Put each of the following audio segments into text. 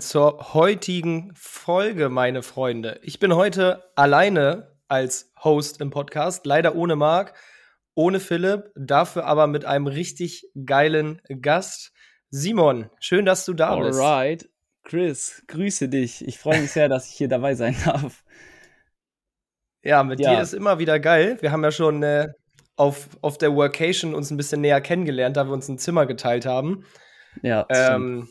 zur heutigen Folge, meine Freunde. Ich bin heute alleine als Host im Podcast, leider ohne Marc, ohne Philipp, dafür aber mit einem richtig geilen Gast. Simon, schön, dass du da Alright. bist. Alright. Chris, grüße dich. Ich freue mich sehr, dass ich hier dabei sein darf. Ja, mit Ja. dir ist immer wieder geil. Wir haben ja schon äh, auf, auf der Workation uns ein bisschen näher kennengelernt, da wir uns ein Zimmer geteilt haben. Ja, stimmt.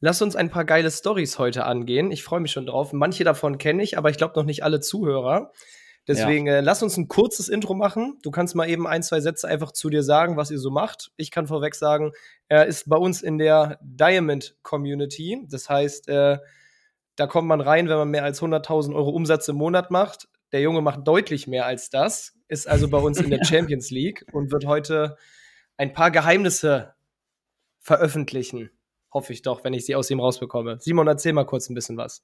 Lass uns ein paar geile Stories heute angehen. Ich freue mich schon drauf. Manche davon kenne ich, aber ich glaube noch nicht alle Zuhörer. Deswegen äh, lass uns ein kurzes Intro machen. Du kannst mal eben ein, zwei Sätze einfach zu dir sagen, was ihr so macht. Ich kann vorweg sagen, er ist bei uns in der Diamond Community. Das heißt, äh, da kommt man rein, wenn man mehr als 100.000 Euro Umsatz im Monat macht. Der Junge macht deutlich mehr als das, ist also bei uns in der Ja. Champions League und wird heute ein paar Geheimnisse veröffentlichen. Hoffe ich doch, wenn ich sie aus ihm rausbekomme. Simon, erzähl mal kurz ein bisschen was.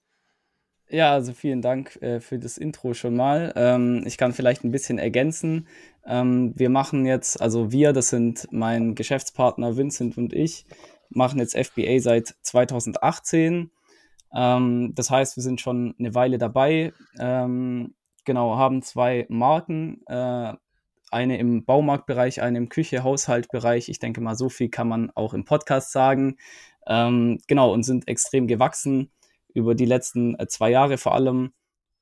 Ja, also vielen Dank äh, für das Intro schon mal. Ähm, ich kann vielleicht ein bisschen ergänzen. Ähm, wir machen jetzt, also wir, das sind mein Geschäftspartner Vincent und ich, machen jetzt FBA seit 2018. Ähm, das heißt, wir sind schon eine Weile dabei. Ähm, genau, haben zwei Marken. Äh, eine im Baumarktbereich, eine im Küche-Haushaltbereich. Ich denke mal, so viel kann man auch im Podcast sagen. Ähm, genau, und sind extrem gewachsen über die letzten äh, zwei Jahre vor allem.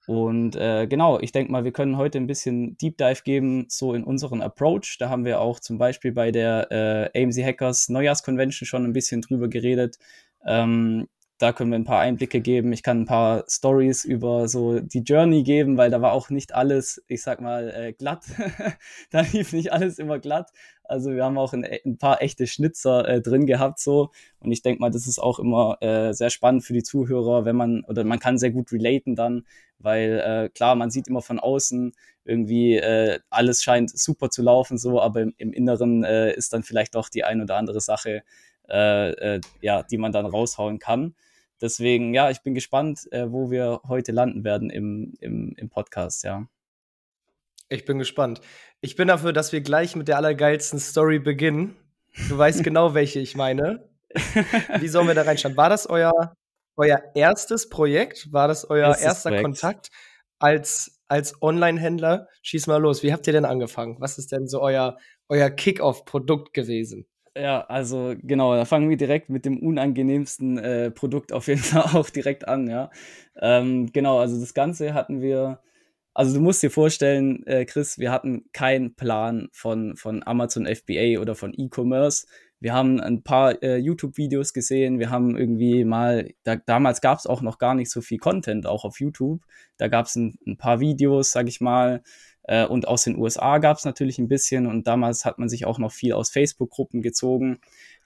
Und äh, genau, ich denke mal, wir können heute ein bisschen Deep Dive geben, so in unseren Approach. Da haben wir auch zum Beispiel bei der äh, AMZ Hackers Neujahrsconvention schon ein bisschen drüber geredet. Ähm, da können wir ein paar Einblicke geben. Ich kann ein paar Stories über so die Journey geben, weil da war auch nicht alles, ich sag mal, äh, glatt. da lief nicht alles immer glatt. Also wir haben auch ein, ein paar echte Schnitzer äh, drin gehabt so. Und ich denke mal, das ist auch immer äh, sehr spannend für die Zuhörer, wenn man, oder man kann sehr gut relaten dann, weil äh, klar, man sieht immer von außen irgendwie, äh, alles scheint super zu laufen so, aber im, im Inneren äh, ist dann vielleicht doch die ein oder andere Sache, äh, äh, ja, die man dann raushauen kann. Deswegen, ja, ich bin gespannt, äh, wo wir heute landen werden im, im, im Podcast, ja. Ich bin gespannt. Ich bin dafür, dass wir gleich mit der allergeilsten Story beginnen. Du weißt genau, welche ich meine. Wie sollen wir da reinschauen? War das euer, euer erstes Projekt? War das euer Erstes erster Projekt. Kontakt als, als Online-Händler? Schieß mal los. Wie habt ihr denn angefangen? Was ist denn so euer, euer Kick-Off-Produkt gewesen? Ja, also genau, da fangen wir direkt mit dem unangenehmsten äh, Produkt auf jeden Fall auch direkt an, ja. Ähm, genau, also das Ganze hatten wir, also du musst dir vorstellen, äh, Chris, wir hatten keinen Plan von, von Amazon FBA oder von E-Commerce. Wir haben ein paar äh, YouTube-Videos gesehen, wir haben irgendwie mal, da, damals gab es auch noch gar nicht so viel Content, auch auf YouTube. Da gab es ein, ein paar Videos, sag ich mal, äh, und aus den USA gab es natürlich ein bisschen und damals hat man sich auch noch viel aus Facebook-Gruppen gezogen.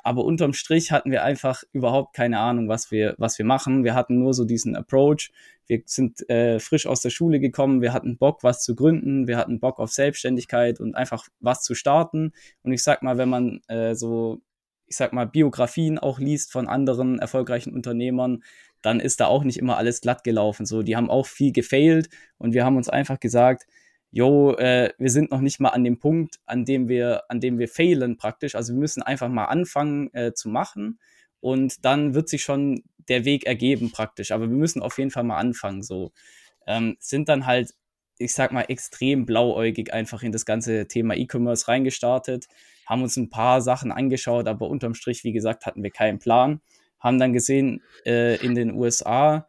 Aber unterm Strich hatten wir einfach überhaupt keine Ahnung, was wir, was wir machen. Wir hatten nur so diesen Approach. Wir sind äh, frisch aus der Schule gekommen. Wir hatten Bock, was zu gründen. Wir hatten Bock auf Selbstständigkeit und einfach was zu starten. Und ich sag mal, wenn man äh, so, ich sag mal, Biografien auch liest von anderen erfolgreichen Unternehmern, dann ist da auch nicht immer alles glatt gelaufen. So, die haben auch viel gefailt und wir haben uns einfach gesagt, yo, äh, wir sind noch nicht mal an dem Punkt, an dem wir, an dem wir failen praktisch. Also wir müssen einfach mal anfangen äh, zu machen und dann wird sich schon der Weg ergeben praktisch. Aber wir müssen auf jeden Fall mal anfangen. So ähm, sind dann halt, ich sag mal, extrem blauäugig einfach in das ganze Thema E-Commerce reingestartet, haben uns ein paar Sachen angeschaut, aber unterm Strich, wie gesagt, hatten wir keinen Plan. Haben dann gesehen, äh, in den USA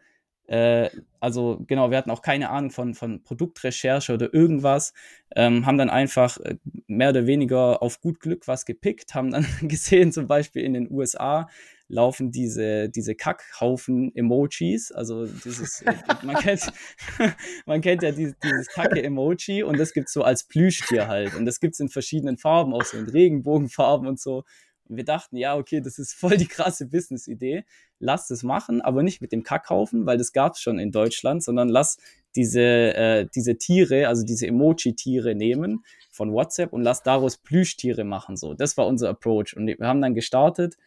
äh, also genau, wir hatten auch keine Ahnung von, von Produktrecherche oder irgendwas, ähm, haben dann einfach äh, mehr oder weniger auf gut Glück was gepickt, haben dann gesehen, zum Beispiel in den USA laufen diese, diese Kackhaufen-Emojis, also dieses, äh, man kennt, man kennt ja dieses, dieses Kacke-Emoji und das gibt's so als Plüschtier halt und das gibt's in verschiedenen Farben, auch so in Regenbogenfarben und so. Und wir dachten, ja, okay, das ist voll die krasse Business-Idee lass es machen, aber nicht mit dem Kackhaufen, weil das gab es schon in Deutschland, sondern lass diese, äh, diese Tiere, also diese Emoji-Tiere nehmen von WhatsApp und lass daraus Plüschtiere machen. So, das war unser Approach. Und wir haben dann gestartet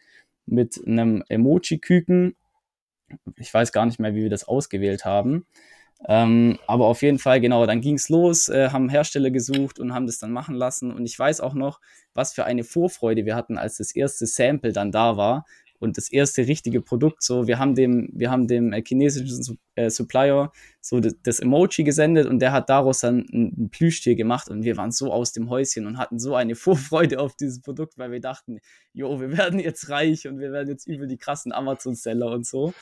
mit einem Emoji-Küken. Ich weiß gar nicht mehr, wie wir das ausgewählt haben. Ähm, aber auf jeden Fall, genau, dann ging es los, äh, haben Hersteller gesucht und haben das dann machen lassen. Und ich weiß auch noch, was für eine Vorfreude wir hatten, als das erste Sample dann da war und das erste richtige Produkt. So, wir haben dem, wir haben dem äh, chinesischen äh, Supplier so das, Emoji gesendet und der hat daraus dann ein, ein, Plüschtier gemacht und wir waren so aus dem Häuschen und hatten so eine Vorfreude auf dieses Produkt, weil wir dachten, jo, wir werden jetzt reich und wir werden jetzt über die krassen Amazon-Seller und so.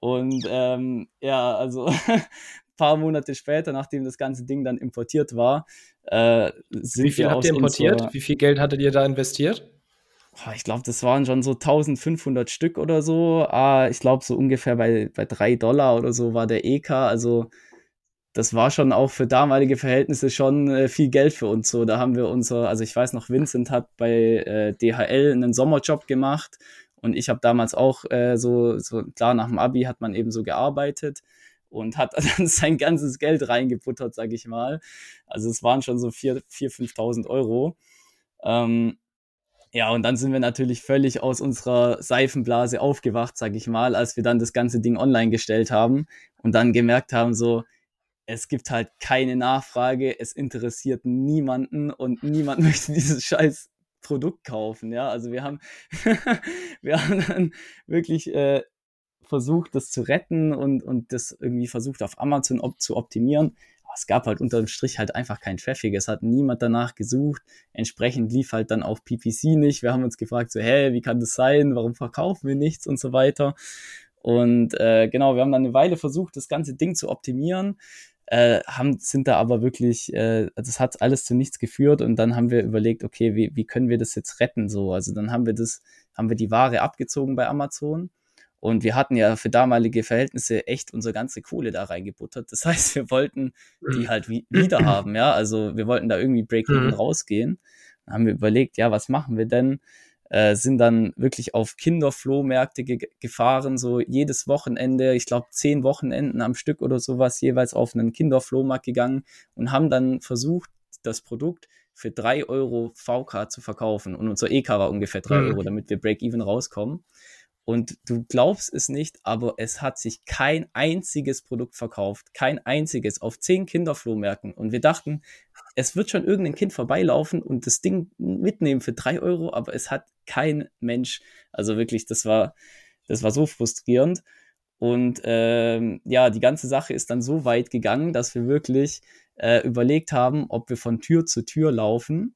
Und ähm, ja, also ein paar Monate später, nachdem das ganze Ding dann importiert war, äh, sind Wie viel wir habt ihr importiert? Wie viel Geld hattet ihr da investiert? ich glaube, das waren schon so 1500 Stück oder so. Ah, ich glaube, so ungefähr bei, bei 3 Dollar oder so war der EK. Also, das war schon auch für damalige Verhältnisse schon äh, viel Geld für uns. So, da haben wir unser, also ich weiß noch, Vincent hat bei äh, DHL einen Sommerjob gemacht und ich habe damals auch äh, so, so, klar, nach dem Abi hat man eben so gearbeitet und hat dann sein ganzes Geld reingebuttert, sag ich mal. Also es waren schon so 4.000, 5.000 Euro. Ähm, ja, und dann sind wir natürlich völlig aus unserer Seifenblase aufgewacht, sag ich mal, als wir dann das ganze Ding online gestellt haben und dann gemerkt haben, so, es gibt halt keine Nachfrage, es interessiert niemanden und niemand möchte dieses scheiß Produkt kaufen, ja. Also wir haben, wir haben dann wirklich äh, versucht, das zu retten und, und das irgendwie versucht auf Amazon op zu optimieren es gab halt unterm Strich halt einfach keinen Traffic. Es hat niemand danach gesucht. Entsprechend lief halt dann auch PPC nicht. Wir haben uns gefragt, so, hä, wie kann das sein? Warum verkaufen wir nichts und so weiter? Und äh, genau, wir haben dann eine Weile versucht, das ganze Ding zu optimieren. Äh, haben, sind da aber wirklich, äh, also es hat alles zu nichts geführt und dann haben wir überlegt, okay, wie, wie können wir das jetzt retten so? Also dann haben wir das, haben wir die Ware abgezogen bei Amazon und wir hatten ja für damalige Verhältnisse echt unsere ganze Kohle da reingebuttert. Das heißt, wir wollten die halt wie wieder haben, ja. Also wir wollten da irgendwie Break-Even mhm. rausgehen. Dann haben wir überlegt, ja, was machen wir denn? Äh, sind dann wirklich auf Kinderflohmärkte ge gefahren, so jedes Wochenende, ich glaube zehn Wochenenden am Stück oder sowas, jeweils auf einen Kinderflohmarkt gegangen und haben dann versucht, das Produkt für drei Euro VK zu verkaufen. Und unser EK war ungefähr drei mhm. Euro, damit wir Break-Even rauskommen. Und du glaubst es nicht, aber es hat sich kein einziges Produkt verkauft. Kein einziges auf zehn Kinderflohmärkten. Und wir dachten, es wird schon irgendein Kind vorbeilaufen und das Ding mitnehmen für drei Euro, aber es hat kein Mensch. Also wirklich, das war, das war so frustrierend. Und ähm, ja, die ganze Sache ist dann so weit gegangen, dass wir wirklich äh, überlegt haben, ob wir von Tür zu Tür laufen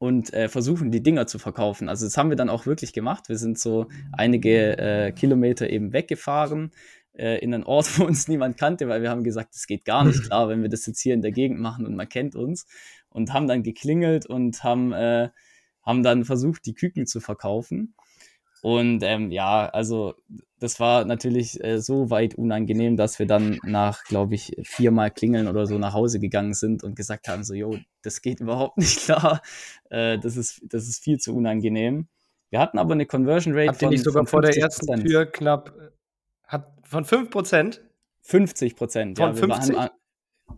und äh, versuchen, die Dinger zu verkaufen. Also das haben wir dann auch wirklich gemacht. Wir sind so einige äh, Kilometer eben weggefahren äh, in einen Ort, wo uns niemand kannte, weil wir haben gesagt, es geht gar nicht klar, wenn wir das jetzt hier in der Gegend machen und man kennt uns. Und haben dann geklingelt und haben, äh, haben dann versucht, die Küken zu verkaufen. Und ähm, ja, also das war natürlich äh, so weit unangenehm, dass wir dann nach, glaube ich, viermal Klingeln oder so nach Hause gegangen sind und gesagt haben, so, jo, das geht überhaupt nicht klar. Äh, das, ist, das ist viel zu unangenehm. Wir hatten aber eine Conversion Rate Habt von. Habt ihr nicht sogar vor der ersten Tür knapp hat, von 5%? 50 Prozent. Von ja, 50?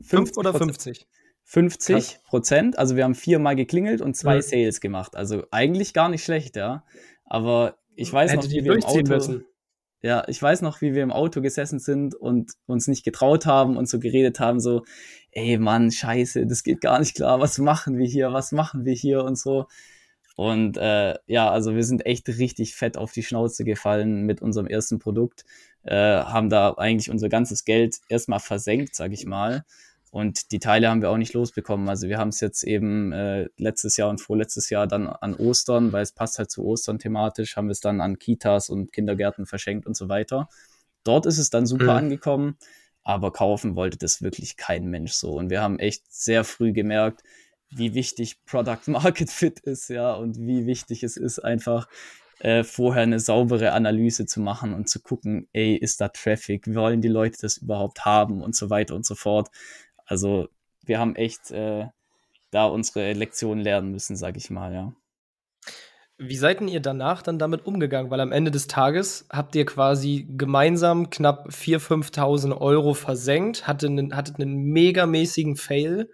5 oder 50? 50 Prozent. Also wir haben viermal geklingelt und zwei mhm. Sales gemacht. Also eigentlich gar nicht schlecht, ja. Aber ich weiß Hätte noch, wie wir im Auto, müssen. ja, ich weiß noch, wie wir im Auto gesessen sind und uns nicht getraut haben und so geredet haben, so, ey Mann, scheiße, das geht gar nicht klar, was machen wir hier, was machen wir hier und so. Und äh, ja, also wir sind echt richtig fett auf die Schnauze gefallen mit unserem ersten Produkt, äh, haben da eigentlich unser ganzes Geld erstmal versenkt, sag ich mal. Und die Teile haben wir auch nicht losbekommen. Also wir haben es jetzt eben äh, letztes Jahr und vorletztes Jahr dann an Ostern, weil es passt halt zu Ostern thematisch, haben wir es dann an Kitas und Kindergärten verschenkt und so weiter. dort ist es dann super mhm. angekommen, aber kaufen wollte das wirklich kein Mensch so. Und wir haben echt sehr früh gemerkt, wie wichtig Product Market Fit ist, ja, und wie wichtig es ist, einfach äh, vorher eine saubere Analyse zu machen und zu gucken, ey, ist da Traffic? Wollen die Leute das überhaupt haben und so weiter und so fort. Also wir haben echt äh, da unsere Lektion lernen müssen, sag ich mal, ja. Wie seid denn ihr danach dann damit umgegangen? Weil am Ende des Tages habt ihr quasi gemeinsam knapp 4.000, 5.000 Euro versenkt, hattet einen, hattet einen megamäßigen Fail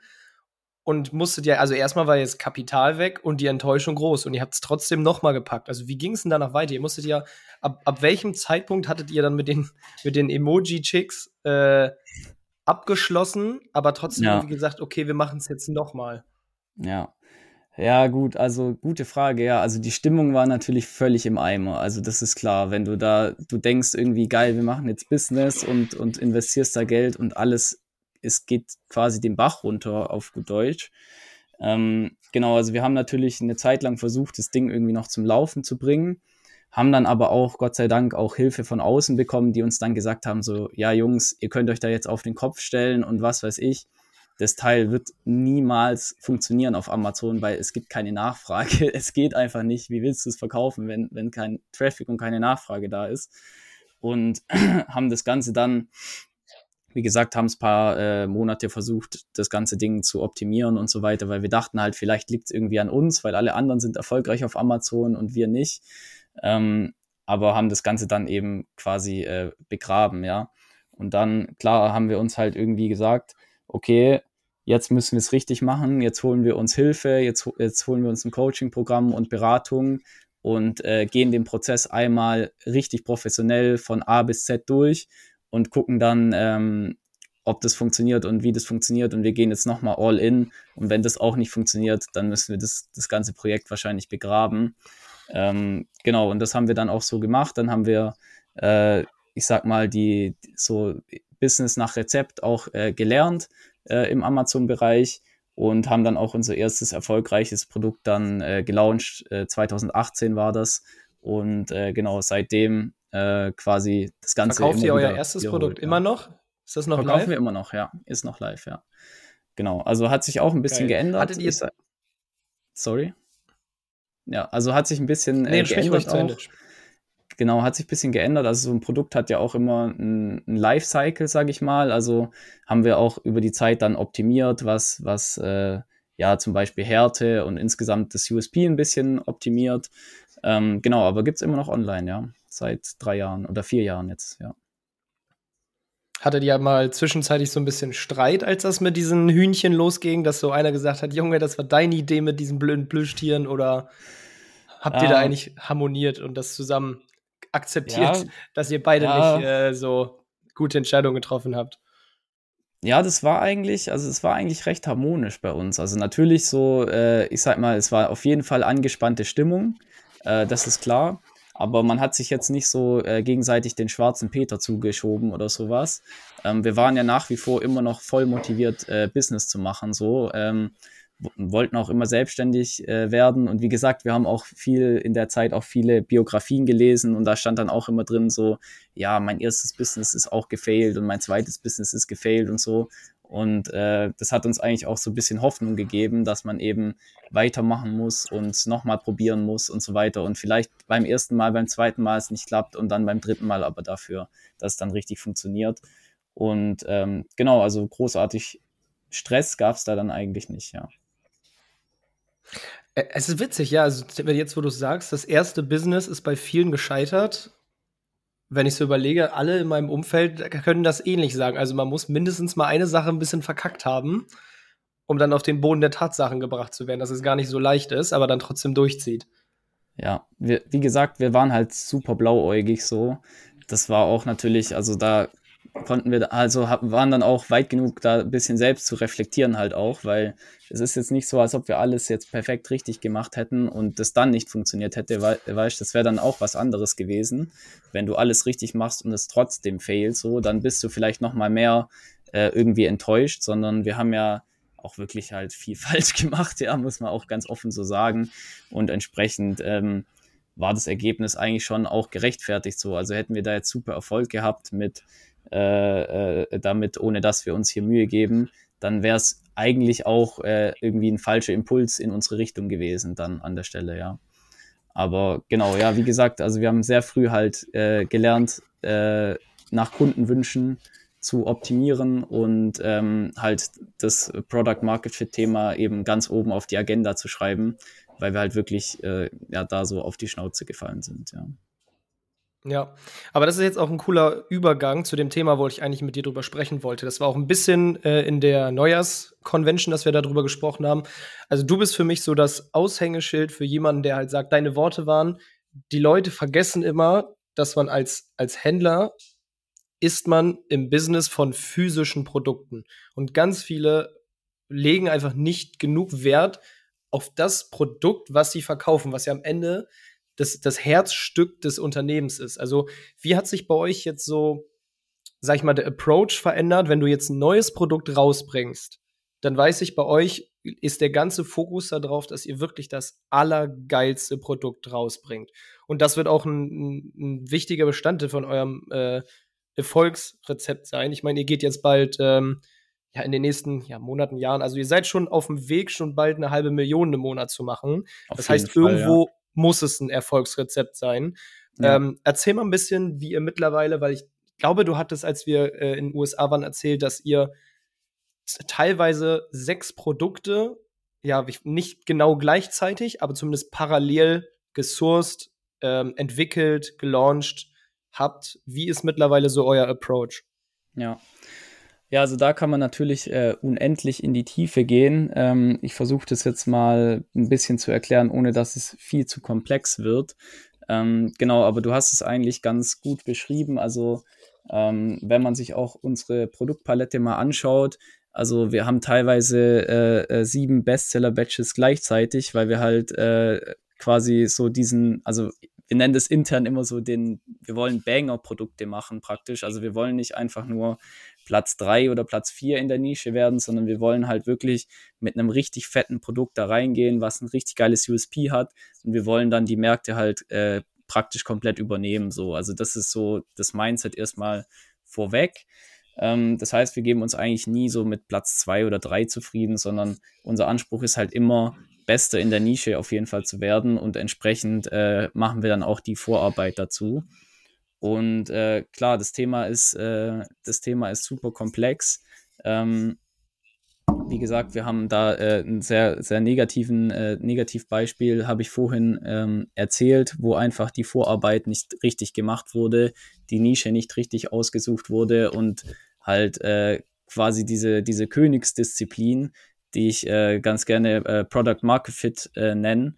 und musstet ja, also erstmal war jetzt Kapital weg und die Enttäuschung groß und ihr habt es trotzdem nochmal gepackt. Also wie ging es denn danach weiter? Ihr musstet ja, ab, ab welchem Zeitpunkt hattet ihr dann mit den, mit den Emoji-Chicks äh, abgeschlossen, aber trotzdem ja. gesagt, okay, wir machen es jetzt nochmal? Ja. Ja, gut, also gute Frage, ja. Also die Stimmung war natürlich völlig im Eimer. Also das ist klar, wenn du da, du denkst irgendwie, geil, wir machen jetzt Business und, und investierst da Geld und alles es geht quasi den Bach runter auf gut Deutsch. Ähm, genau, also wir haben natürlich eine Zeit lang versucht, das Ding irgendwie noch zum Laufen zu bringen, haben dann aber auch, Gott sei Dank, auch Hilfe von außen bekommen, die uns dann gesagt haben, so, ja Jungs, ihr könnt euch da jetzt auf den Kopf stellen und was weiß ich. Das Teil wird niemals funktionieren auf Amazon, weil es gibt keine Nachfrage. Es geht einfach nicht. Wie willst du es verkaufen, wenn, wenn kein Traffic und keine Nachfrage da ist? Und haben das Ganze dann wie gesagt, haben es ein paar äh, Monate versucht, das ganze Ding zu optimieren und so weiter, weil wir dachten halt, vielleicht liegt es irgendwie an uns, weil alle anderen sind erfolgreich auf Amazon und wir nicht. Ähm, aber haben das Ganze dann eben quasi äh, begraben, ja. Und dann, klar, haben wir uns halt irgendwie gesagt, okay, jetzt müssen wir es richtig machen, jetzt holen wir uns Hilfe, jetzt, jetzt holen wir uns ein Coaching-Programm und Beratung und äh, gehen den Prozess einmal richtig professionell von A bis Z durch und gucken dann, ähm, ob das funktioniert und wie das funktioniert. Und wir gehen jetzt nochmal all in. Und wenn das auch nicht funktioniert, dann müssen wir das, das ganze Projekt wahrscheinlich begraben. Ähm, genau, und das haben wir dann auch so gemacht. Dann haben wir, äh, ich sag mal, die so Business nach Rezept auch äh, gelernt äh, im Amazon-Bereich und haben dann auch unser erstes erfolgreiches Produkt dann äh, gelauncht. 2018 äh, war das. Und äh, genau, seitdem quasi das Ganze. Verkauft ihr euer erstes wiederholt, Produkt ja. immer noch? Ist das noch Verkaufen live? wir immer noch, ja. Ist noch live, ja. Genau. Also hat sich auch ein bisschen Geil. geändert. Hattet ihr sorry. Ja, also hat sich ein bisschen nee, äh, geändert auch. Genau, hat sich ein bisschen geändert. Also so ein Produkt hat ja auch immer ein, ein Lifecycle, sage ich mal. Also haben wir auch über die Zeit dann optimiert, was, was äh, ja zum Beispiel Härte und insgesamt das USP ein bisschen optimiert. Ähm, genau, aber gibt es immer noch online, ja seit drei Jahren oder vier Jahren jetzt, ja. Hattet ihr mal zwischenzeitlich so ein bisschen Streit, als das mit diesen Hühnchen losging, dass so einer gesagt hat, Junge, das war deine Idee mit diesen blöden Plüschtieren oder habt ihr da ähm. eigentlich harmoniert und das zusammen akzeptiert, dass ihr beide nicht äh, so gute Entscheidungen getroffen habt? Ja, das war eigentlich, also es war eigentlich recht harmonisch bei uns. Also natürlich so, äh, ich sag mal, es war auf jeden Fall angespannte Stimmung, äh, das ist klar aber man hat sich jetzt nicht so äh, gegenseitig den schwarzen Peter zugeschoben oder sowas. Ähm, wir waren ja nach wie vor immer noch voll motiviert, äh, Business zu machen, so. Ähm, wollten auch immer selbstständig äh, werden und wie gesagt, wir haben auch viel in der Zeit auch viele Biografien gelesen und da stand dann auch immer drin so, ja, mein erstes Business ist auch gefailt und mein zweites Business ist gefailt und so und äh, das hat uns eigentlich auch so ein bisschen Hoffnung gegeben, dass man eben weitermachen muss und nochmal probieren muss und so weiter. Und vielleicht beim ersten Mal, beim zweiten Mal es nicht klappt und dann beim dritten Mal aber dafür, dass es dann richtig funktioniert. Und ähm, genau, also großartig Stress gab es da dann eigentlich nicht, ja. Es ist witzig, ja. Also jetzt, wo du sagst, das erste Business ist bei vielen gescheitert wenn ich so überlege, alle in meinem Umfeld können das ähnlich sagen. Also man muss mindestens mal eine Sache ein bisschen verkackt haben, um dann auf den Boden der Tatsachen gebracht zu werden, dass es gar nicht so leicht ist, aber dann trotzdem durchzieht. Ja, wir, wie gesagt, wir waren halt super blauäugig so. Das war auch natürlich, also da konnten wir, also waren dann auch weit genug, da ein bisschen selbst zu reflektieren halt auch, weil es ist jetzt nicht so, als ob wir alles jetzt perfekt richtig gemacht hätten und das dann nicht funktioniert hätte, weil, weißt, das wäre dann auch was anderes gewesen. Wenn du alles richtig machst und es trotzdem fehlt, so, dann bist du vielleicht noch mal mehr äh, irgendwie enttäuscht, sondern wir haben ja auch wirklich halt viel falsch gemacht, ja, muss man auch ganz offen so sagen und entsprechend, ähm, war das Ergebnis eigentlich schon auch gerechtfertigt so. Also hätten wir da jetzt super Erfolg gehabt mit äh, äh, damit, ohne dass wir uns hier Mühe geben, dann wäre es eigentlich auch äh, irgendwie ein falscher Impuls in unsere Richtung gewesen dann an der Stelle, ja. Aber genau, ja, wie gesagt, also wir haben sehr früh halt äh, gelernt, äh, nach Kundenwünschen zu optimieren und ähm, halt das Product Market Fit Thema eben ganz oben auf die Agenda zu schreiben, weil wir halt wirklich ja da so auf die Schnauze gefallen sind, ja. Ja, aber das ist jetzt auch ein cooler Übergang zu dem Thema, wo ich eigentlich mit dir drüber sprechen wollte. Das war auch ein bisschen äh, in der Neujahrs-Convention, dass wir darüber gesprochen haben. Also du bist für mich so das Aushängeschild für jemanden, der halt sagt, deine Worte waren, die Leute vergessen immer, dass man als, als Händler ist man im Business von physischen Produkten. Und ganz viele legen einfach nicht genug Wert auf das Produkt, was sie verkaufen, was ja am Ende das, das Herzstück des Unternehmens ist. Also, wie hat sich bei euch jetzt so, sag ich mal, der Approach verändert, wenn du jetzt ein neues Produkt rausbringst? Dann weiß ich, bei euch ist der ganze Fokus darauf, dass ihr wirklich das allergeilste Produkt rausbringt. Und das wird auch ein, ein, wichtiger Bestandteil von eurem äh, Erfolgsrezept sein. Ich meine, ihr geht jetzt bald ähm, ja in den nächsten ja, Monaten, Jahren, also ihr seid schon auf dem Weg, schon bald eine halbe Million im Monat zu machen. Auf das heißt, Fall, irgendwo ja. Muss es ein Erfolgsrezept sein. Ja. Ähm, erzähl mal ein bisschen, wie ihr mittlerweile, weil ich glaube, du hattest, als wir äh, in den USA waren, erzählt, dass ihr teilweise sechs Produkte, ja, nicht genau gleichzeitig, aber zumindest parallel gesourced, ähm, entwickelt, gelauncht habt. Wie ist mittlerweile so euer Approach? Ja. Ja, also da kann man natürlich äh, unendlich in die Tiefe gehen. Ähm, ich versuche das jetzt mal ein bisschen zu erklären, ohne dass es viel zu komplex wird. Ähm, genau, aber du hast es eigentlich ganz gut beschrieben. Also ähm, wenn man sich auch unsere Produktpalette mal anschaut, also wir haben teilweise äh, äh, sieben Bestseller-Batches gleichzeitig, weil wir halt äh, quasi so diesen, also wir nennen das intern immer so den, wir wollen Banger-Produkte machen praktisch. Also wir wollen nicht einfach nur Platz drei oder Platz vier in der Nische werden, sondern wir wollen halt wirklich mit einem richtig fetten Produkt da reingehen, was ein richtig geiles USP hat. Und wir wollen dann die Märkte halt äh, praktisch komplett übernehmen. So. Also das ist so das Mindset erstmal vorweg. Ähm, das heißt, wir geben uns eigentlich nie so mit Platz zwei oder drei zufrieden, sondern unser Anspruch ist halt immer, Beste in der Nische auf jeden Fall zu werden und entsprechend äh, machen wir dann auch die Vorarbeit dazu. Und äh, klar, das Thema ist, äh, das Thema ist super komplex. Ähm, wie gesagt, wir haben da äh, ein sehr, sehr negativen äh, Negativbeispiel, habe ich vorhin ähm, erzählt, wo einfach die Vorarbeit nicht richtig gemacht wurde, die Nische nicht richtig ausgesucht wurde und halt äh, quasi diese, diese Königsdisziplin, die ich äh, ganz gerne äh, Product Market Fit äh, nenne,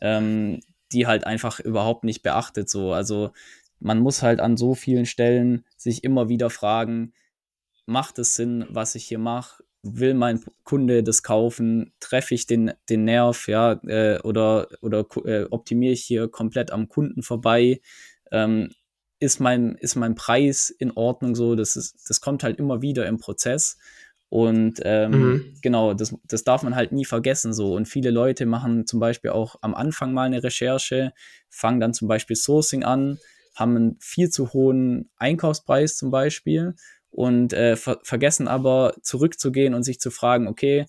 ähm, die halt einfach überhaupt nicht beachtet. So, also man muss halt an so vielen Stellen sich immer wieder fragen, macht es Sinn, was ich hier mache? Will mein Kunde das kaufen? Treffe ich den, den Nerv, ja, äh, oder, oder äh, optimiere ich hier komplett am Kunden vorbei? Ähm, ist mein, ist mein Preis in Ordnung so? Das, ist, das kommt halt immer wieder im Prozess. Und ähm, mhm. genau, das, das darf man halt nie vergessen so. Und viele Leute machen zum Beispiel auch am Anfang mal eine Recherche, fangen dann zum Beispiel Sourcing an, haben einen viel zu hohen Einkaufspreis zum Beispiel und äh, ver vergessen aber zurückzugehen und sich zu fragen, okay,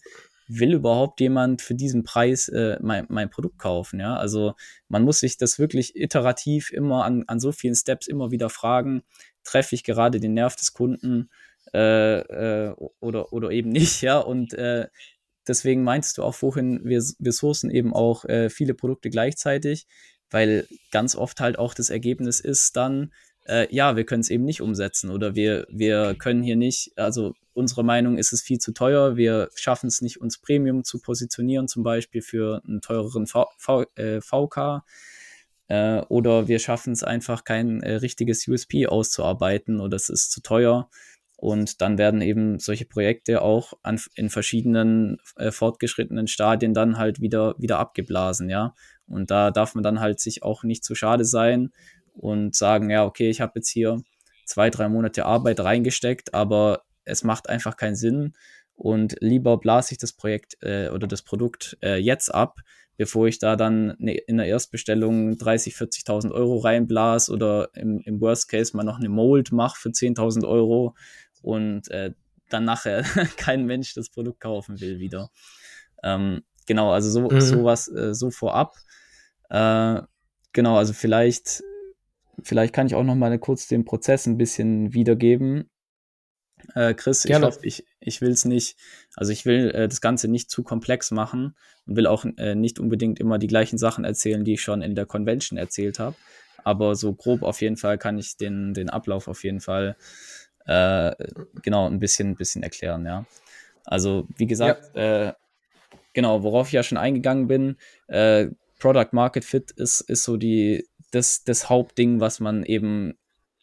will überhaupt jemand für diesen Preis äh, mein, mein Produkt kaufen? Ja, also man muss sich das wirklich iterativ immer an, an so vielen Steps immer wieder fragen, treffe ich gerade den Nerv des Kunden äh, äh, oder, oder eben nicht, ja. Und äh, deswegen meinst du auch vorhin, wir, wir sourcen eben auch äh, viele Produkte gleichzeitig, weil ganz oft halt auch das Ergebnis ist dann, äh, ja, wir können es eben nicht umsetzen oder wir, wir können hier nicht, also unsere Meinung ist es viel zu teuer, wir schaffen es nicht, uns Premium zu positionieren, zum Beispiel für einen teureren v, v, VK oder wir schaffen es einfach kein äh, richtiges USP auszuarbeiten oder es ist zu teuer und dann werden eben solche Projekte auch an, in verschiedenen äh, fortgeschrittenen Stadien dann halt wieder, wieder abgeblasen, ja. Und da darf man dann halt sich auch nicht zu schade sein und sagen, ja, okay, ich habe jetzt hier zwei, drei Monate Arbeit reingesteckt, aber es macht einfach keinen Sinn. Und lieber blase ich das Projekt äh, oder das Produkt äh, jetzt ab, bevor ich da dann ne, in der Erstbestellung 30, 40.000 Euro reinblas oder im, im Worst Case mal noch eine Mold mache für 10.000 Euro und äh, dann nachher kein Mensch das Produkt kaufen will wieder. Ähm, genau, also so, mhm. sowas äh, so vorab. Äh, genau, also vielleicht, vielleicht kann ich auch noch mal kurz den Prozess ein bisschen wiedergeben. Äh, Chris, Gerne. ich hoffe, ich, ich will es nicht, also ich will äh, das Ganze nicht zu komplex machen und will auch äh, nicht unbedingt immer die gleichen Sachen erzählen, die ich schon in der Convention erzählt habe. Aber so grob auf jeden Fall kann ich den, den Ablauf auf jeden Fall äh, genau ein bisschen, bisschen erklären, ja. Also, wie gesagt, ja. äh, genau, worauf ich ja schon eingegangen bin, äh, Product Market Fit ist, ist so die, das, das Hauptding, was man eben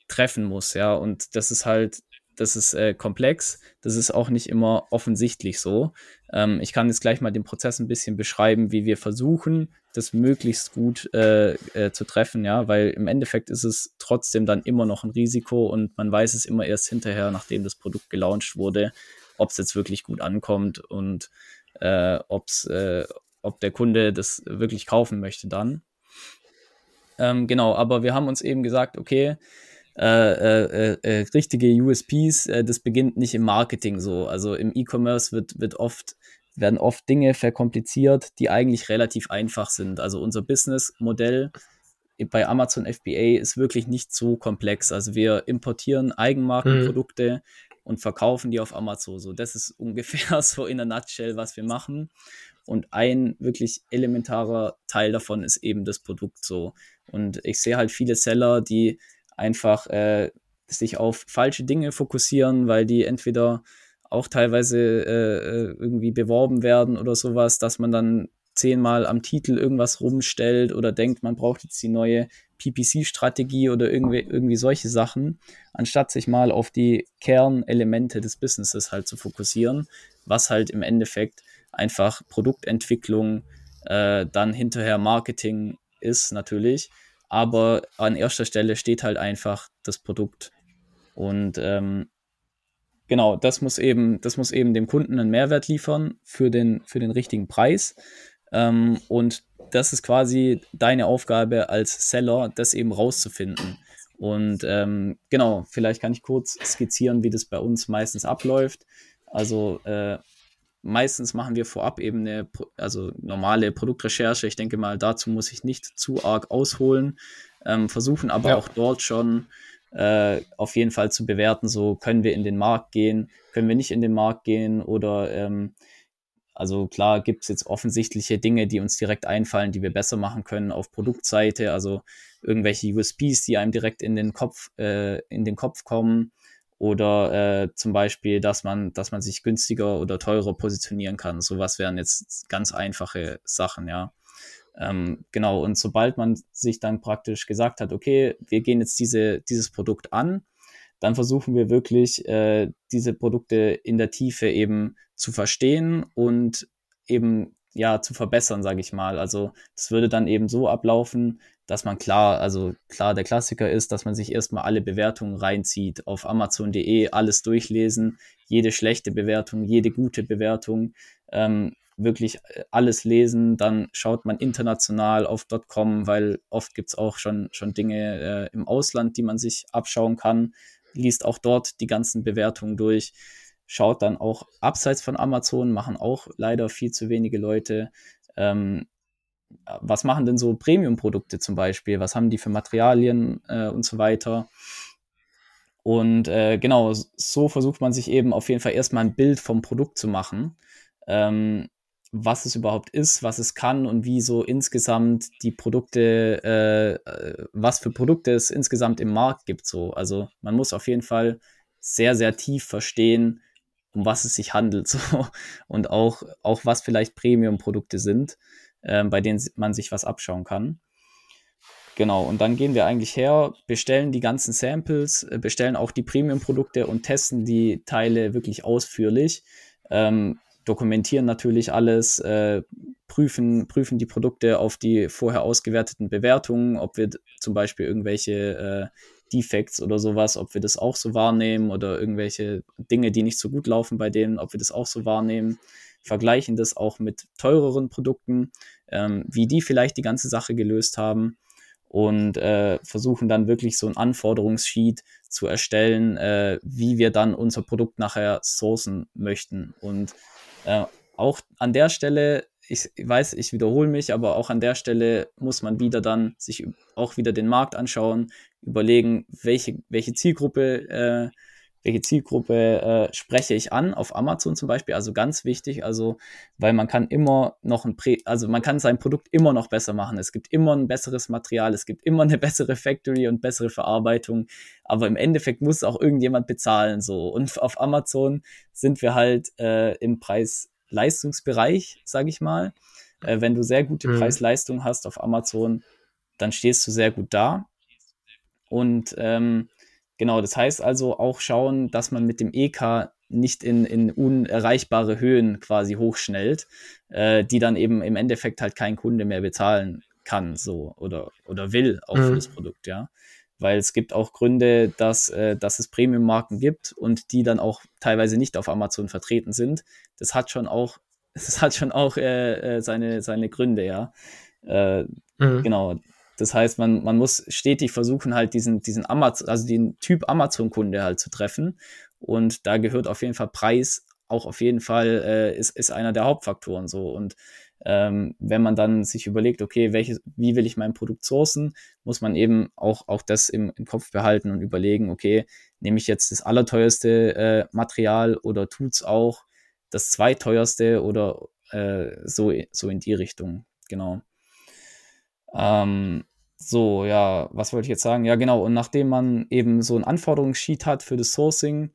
treffen muss, ja. Und das ist halt das ist äh, komplex, das ist auch nicht immer offensichtlich so. Ähm, ich kann jetzt gleich mal den Prozess ein bisschen beschreiben, wie wir versuchen, das möglichst gut äh, äh, zu treffen, ja, weil im Endeffekt ist es trotzdem dann immer noch ein Risiko und man weiß es immer erst hinterher, nachdem das Produkt gelauncht wurde, ob es jetzt wirklich gut ankommt und äh, ob's, äh, ob der Kunde das wirklich kaufen möchte dann. Ähm, genau, aber wir haben uns eben gesagt, okay, äh, äh, äh, richtige USPs, äh, das beginnt nicht im Marketing so. Also im E-Commerce wird, wird oft, werden oft Dinge verkompliziert, die eigentlich relativ einfach sind. Also unser Businessmodell bei Amazon FBA ist wirklich nicht so komplex. Also wir importieren Eigenmarkenprodukte mhm. und verkaufen die auf Amazon. So, das ist ungefähr so in der Nutshell, was wir machen. Und ein wirklich elementarer Teil davon ist eben das Produkt so. Und ich sehe halt viele Seller, die einfach äh, sich auf falsche Dinge fokussieren, weil die entweder auch teilweise äh, äh, irgendwie beworben werden oder sowas, dass man dann zehnmal am Titel irgendwas rumstellt oder denkt, man braucht jetzt die neue PPC-Strategie oder irgendwie, irgendwie solche Sachen, anstatt sich mal auf die Kernelemente des Businesses halt zu fokussieren, was halt im Endeffekt einfach Produktentwicklung, äh, dann hinterher Marketing ist natürlich aber an erster Stelle steht halt einfach das Produkt. Und ähm, genau, das muss eben, das muss eben dem Kunden einen Mehrwert liefern für den, für den richtigen Preis. Ähm, und das ist quasi deine Aufgabe als Seller, das eben rauszufinden. Und ähm, genau, vielleicht kann ich kurz skizzieren, wie das bei uns meistens abläuft. Also äh, meistens machen wir vorab eben eine also normale Produktrecherche. Ich denke mal, dazu muss ich nicht zu arg ausholen. Ähm, versuchen aber ja. auch dort schon äh, auf jeden Fall zu bewerten, so können wir in den Markt gehen, können wir nicht in den Markt gehen oder ähm, also klar gibt es jetzt offensichtliche Dinge, die uns direkt einfallen, die wir besser machen können auf Produktseite, also irgendwelche USPs, die einem direkt in den Kopf, äh, in den Kopf kommen oder äh, zum Beispiel, dass man, dass man sich günstiger oder teurer positionieren kann. Sowas wären jetzt ganz einfache Sachen, ja. Ähm, genau, und sobald man sich dann praktisch gesagt hat, okay, wir gehen jetzt diese, dieses Produkt an, dann versuchen wir wirklich, äh, diese Produkte in der Tiefe eben zu verstehen und eben ja zu verbessern, sage ich mal. Also das würde dann eben so ablaufen, dass man klar, also klar, der Klassiker ist, dass man sich erstmal alle Bewertungen reinzieht, auf Amazon.de alles durchlesen, jede schlechte Bewertung, jede gute Bewertung, ähm, wirklich äh, alles lesen, dann schaut man international auf .com, weil oft gibt's auch schon, schon Dinge äh, im Ausland, die man sich abschauen kann, liest auch dort die ganzen Bewertungen durch, schaut dann auch abseits von Amazon, machen auch leider viel zu wenige Leute, ähm, was machen denn so Premium-Produkte zum Beispiel? Was haben die für Materialien äh, und so weiter? Und äh, genau, so versucht man sich eben auf jeden Fall erstmal ein Bild vom Produkt zu machen, ähm, was es überhaupt ist, was es kann und wie so insgesamt die Produkte, äh, äh was für Produkte es insgesamt im Markt gibt. So. Also man muss auf jeden Fall sehr, sehr tief verstehen, um was es sich handelt so. und auch, auch was vielleicht Premium-Produkte sind äh, bei denen man sich was abschauen kann. Genau, und dann gehen wir eigentlich her, bestellen die ganzen Samples, äh, bestellen auch die Premium-Produkte und testen die Teile wirklich ausführlich. Ähm, dokumentieren natürlich alles, äh, prüfen, prüfen die Produkte auf die vorher ausgewerteten Bewertungen, ob wir zum Beispiel irgendwelche äh, Defects oder sowas, ob wir das auch so wahrnehmen oder irgendwelche Dinge, die nicht so gut laufen bei denen, ob wir das auch so wahrnehmen vergleichen das auch mit teureren Produkten, ähm, wie die vielleicht die ganze Sache gelöst haben und äh, versuchen dann wirklich so ein Anforderungssheet zu erstellen, äh, wie wir dann unser Produkt nachher sourcen möchten. Und äh, auch an der Stelle, ich weiß, ich wiederhole mich, aber auch an der Stelle muss man wieder dann sich auch wieder den Markt anschauen, überlegen, welche, welche Zielgruppe äh, welche Zielgruppe äh, spreche ich an auf Amazon zum Beispiel. Also ganz wichtig, also weil man kann immer noch ein Prä also man kann sein Produkt immer noch besser machen. Es gibt immer ein besseres Material, es gibt immer eine bessere Factory und bessere Verarbeitung. Aber im Endeffekt muss auch irgendjemand bezahlen so. Und auf Amazon sind wir halt äh, im Preis-Leistungsbereich, sage ich mal. Äh, wenn du sehr gute mhm. Preis-Leistung hast auf Amazon, dann stehst du sehr gut da. Und ähm, Genau, das heißt also auch schauen, dass man mit dem EK nicht in, in unerreichbare Höhen quasi hochschnellt, äh, die dann eben im Endeffekt halt kein Kunde mehr bezahlen kann, so oder, oder will auch mhm. für das Produkt, ja. Weil es gibt auch Gründe, dass, äh, dass es Premium-Marken gibt und die dann auch teilweise nicht auf Amazon vertreten sind. Das hat schon auch, das hat schon auch äh, äh seine, seine Gründe, ja. Äh, mhm. Genau. Das heißt, man, man muss stetig versuchen, halt diesen, diesen Amazon, also den Typ Amazon-Kunde halt zu treffen. Und da gehört auf jeden Fall Preis auch auf jeden Fall, äh, ist, ist einer der Hauptfaktoren so. Und ähm, wenn man dann sich überlegt, okay, welches, wie will ich mein Produkt sourcen, muss man eben auch, auch das im, im Kopf behalten und überlegen, okay, nehme ich jetzt das allerteuerste äh, Material oder tut's auch das zweiteuerste oder äh, so, so in die Richtung, genau. Ähm, so, ja, was wollte ich jetzt sagen? Ja, genau. Und nachdem man eben so ein Anforderungssheet hat für das Sourcing,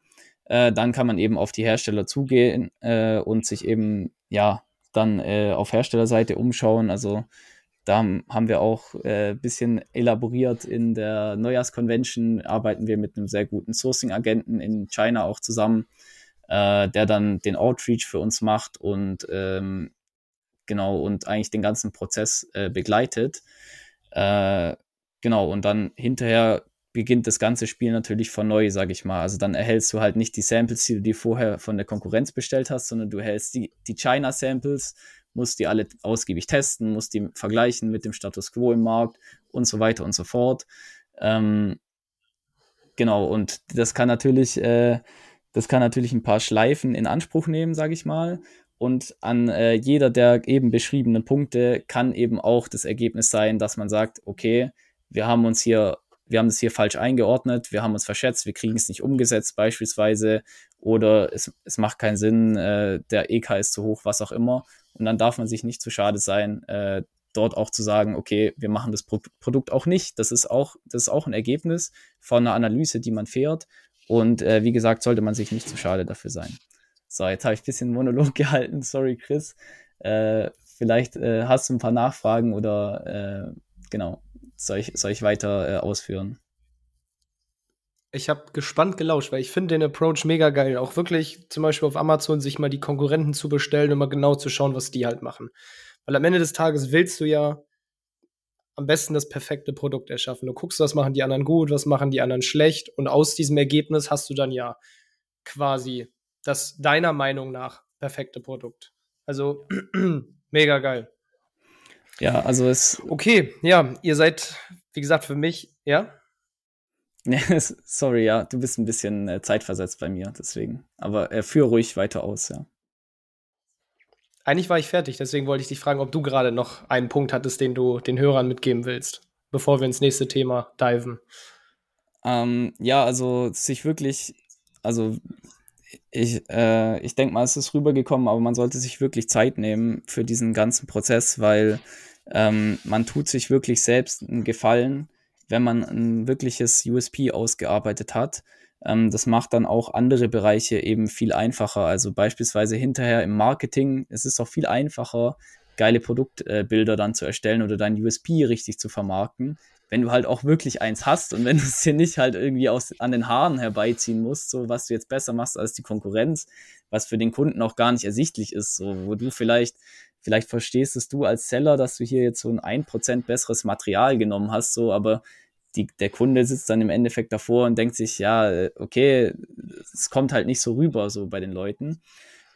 äh, dann kann man eben auf die Hersteller zugehen äh, und sich eben, ja, dann äh, auf Herstellerseite umschauen. Also da haben wir auch ein äh, bisschen elaboriert in der Neujahrsconvention, arbeiten wir mit einem sehr guten Sourcing-Agenten in China auch zusammen, äh, der dann den Outreach für uns macht und ähm, genau, und eigentlich den ganzen Prozess äh, begleitet. Äh, genau, und dann hinterher beginnt das ganze Spiel natürlich von neu, sage ich mal. Also dann erhältst du halt nicht die Samples, die du dir vorher von der Konkurrenz bestellt hast, sondern du erhältst die, die China-Samples, musst die alle ausgiebig testen, musst die vergleichen mit dem Status quo im Markt und so weiter und so fort. Ähm, genau, und das kann natürlich, äh, das kann natürlich ein paar Schleifen in Anspruch nehmen, sage ich mal. Und an äh, jeder der eben beschriebenen Punkte kann eben auch das Ergebnis sein, dass man sagt, okay, wir haben uns hier, wir haben es hier falsch eingeordnet, wir haben uns verschätzt, wir kriegen es nicht umgesetzt beispielsweise oder es, es macht keinen Sinn, äh, der EK ist zu hoch, was auch immer. Und dann darf man sich nicht zu schade sein, äh, dort auch zu sagen, okay, wir machen das Pro Produkt auch nicht. Das ist auch, das ist auch ein Ergebnis von einer Analyse, die man fährt. Und äh, wie gesagt, sollte man sich nicht zu schade dafür sein. So, jetzt habe ich ein bisschen Monolog gehalten. Sorry, Chris. Äh, vielleicht äh, hast du ein paar Nachfragen oder äh, genau, soll ich, soll ich weiter äh, ausführen? Ich habe gespannt gelauscht, weil ich finde den Approach mega geil. Auch wirklich zum Beispiel auf Amazon sich mal die Konkurrenten zu bestellen und mal genau zu schauen, was die halt machen. Weil am Ende des Tages willst du ja am besten das perfekte Produkt erschaffen. Du guckst, was machen die anderen gut, was machen die anderen schlecht und aus diesem Ergebnis hast du dann ja quasi das deiner Meinung nach perfekte Produkt. Also mega geil. Ja, also es. Okay, ja, ihr seid, wie gesagt, für mich, ja? Sorry, ja, du bist ein bisschen äh, zeitversetzt bei mir, deswegen. Aber äh, führ ruhig weiter aus, ja. Eigentlich war ich fertig, deswegen wollte ich dich fragen, ob du gerade noch einen Punkt hattest, den du den Hörern mitgeben willst, bevor wir ins nächste Thema diven. Ähm, ja, also sich wirklich, also ich, äh, ich denke mal, es ist rübergekommen, aber man sollte sich wirklich Zeit nehmen für diesen ganzen Prozess, weil ähm, man tut sich wirklich selbst einen Gefallen, wenn man ein wirkliches USP ausgearbeitet hat. Ähm, das macht dann auch andere Bereiche eben viel einfacher. Also beispielsweise hinterher im Marketing, es ist auch viel einfacher, geile Produktbilder äh, dann zu erstellen oder dein USP richtig zu vermarkten, wenn du halt auch wirklich eins hast und wenn du es dir nicht halt irgendwie aus, an den Haaren herbeiziehen musst, so was du jetzt besser machst als die Konkurrenz, was für den Kunden auch gar nicht ersichtlich ist, so wo du vielleicht, vielleicht verstehst es du als Seller, dass du hier jetzt so ein 1% besseres Material genommen hast, so, aber die, der Kunde sitzt dann im Endeffekt davor und denkt sich, ja, okay, es kommt halt nicht so rüber, so bei den Leuten.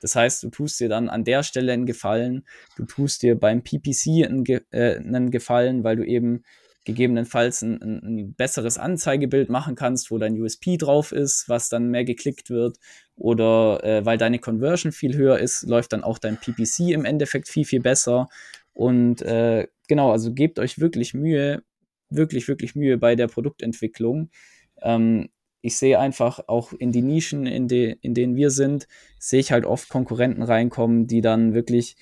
Das heißt, du tust dir dann an der Stelle einen Gefallen, du tust dir beim PPC einen, äh, einen Gefallen, weil du eben gegebenenfalls ein, ein, ein, besseres Anzeigebild machen kannst, wo dein USP drauf ist, was dann mehr geklickt wird. Oder äh, weil deine Conversion viel höher ist, läuft dann auch dein PPC im Endeffekt viel, viel besser. Und äh, genau, also gebt euch wirklich Mühe, wirklich, wirklich Mühe bei der Produktentwicklung. Ähm, ich sehe einfach auch in die Nischen, in, de, in denen wir sind, sehe ich halt oft Konkurrenten reinkommen, die dann wirklich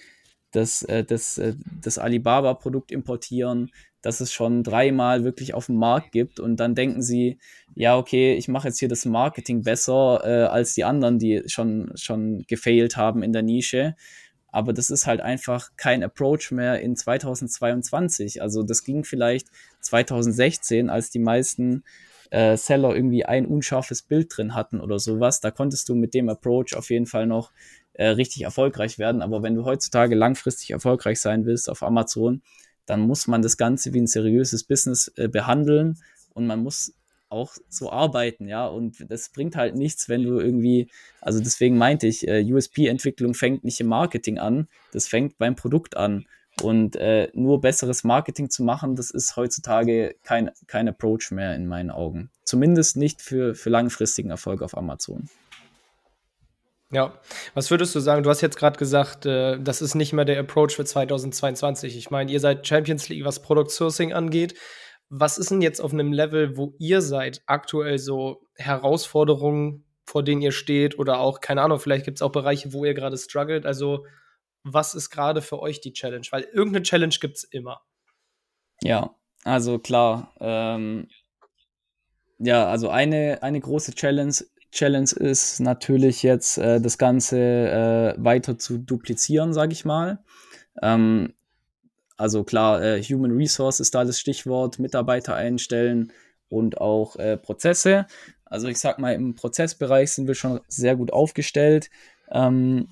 das, äh, das, äh, das Alibaba-Produkt importieren, das es schon dreimal wirklich auf dem Markt gibt und dann denken sie, ja, okay, ich mache jetzt hier das Marketing besser äh, als die anderen, die schon, schon gefailt haben in der Nische. Aber das ist halt einfach kein Approach mehr in 2022. Also das ging vielleicht 2016, als die meisten äh, Seller irgendwie ein unscharfes Bild drin hatten oder sowas. Da konntest du mit dem Approach auf jeden Fall noch äh, richtig erfolgreich werden. Aber wenn du heutzutage langfristig erfolgreich sein willst auf Amazon, dann muss man das Ganze wie ein seriöses Business äh, behandeln und man muss auch so arbeiten, ja. Und das bringt halt nichts, wenn du irgendwie, also deswegen meinte ich, äh, USP-Entwicklung fängt nicht im Marketing an, das fängt beim Produkt an. Und äh, nur besseres Marketing zu machen, das ist heutzutage kein, kein Approach mehr in meinen Augen. Zumindest nicht für, für langfristigen Erfolg auf Amazon. Ja, was würdest du sagen? Du hast jetzt gerade gesagt, äh, das ist nicht mehr der Approach für 2022. Ich meine, ihr seid Champions League, was Product Sourcing angeht. Was ist denn jetzt auf einem Level, wo ihr seid, aktuell so Herausforderungen, vor denen ihr steht? Oder auch, keine Ahnung, vielleicht gibt es auch Bereiche, wo ihr gerade struggelt. Also, was ist gerade für euch die Challenge? Weil irgendeine Challenge gibt es immer. Ja, also klar. Ähm, ja, also eine, eine große Challenge Challenge ist natürlich jetzt äh, das Ganze äh, weiter zu duplizieren, sage ich mal. Ähm, also klar, äh, Human Resource ist da das Stichwort, Mitarbeiter einstellen und auch äh, Prozesse. Also ich sag mal, im Prozessbereich sind wir schon sehr gut aufgestellt. Ähm,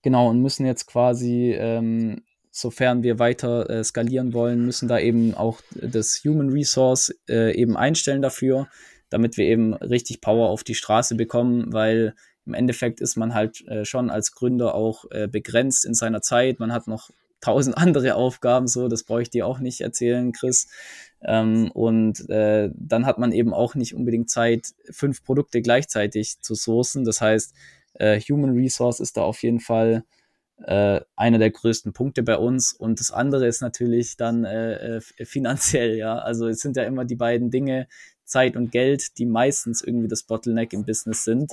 genau, und müssen jetzt quasi, ähm, sofern wir weiter äh, skalieren wollen, müssen da eben auch das Human Resource äh, eben einstellen dafür damit wir eben richtig Power auf die Straße bekommen, weil im Endeffekt ist man halt äh, schon als Gründer auch äh, begrenzt in seiner Zeit. Man hat noch tausend andere Aufgaben, so, das brauche ich dir auch nicht erzählen, Chris. Ähm, und äh, dann hat man eben auch nicht unbedingt Zeit, fünf Produkte gleichzeitig zu sourcen. Das heißt, äh, Human Resource ist da auf jeden Fall äh, einer der größten Punkte bei uns. Und das andere ist natürlich dann äh, finanziell, ja. Also es sind ja immer die beiden Dinge, Zeit und Geld, die meistens irgendwie das Bottleneck im Business sind.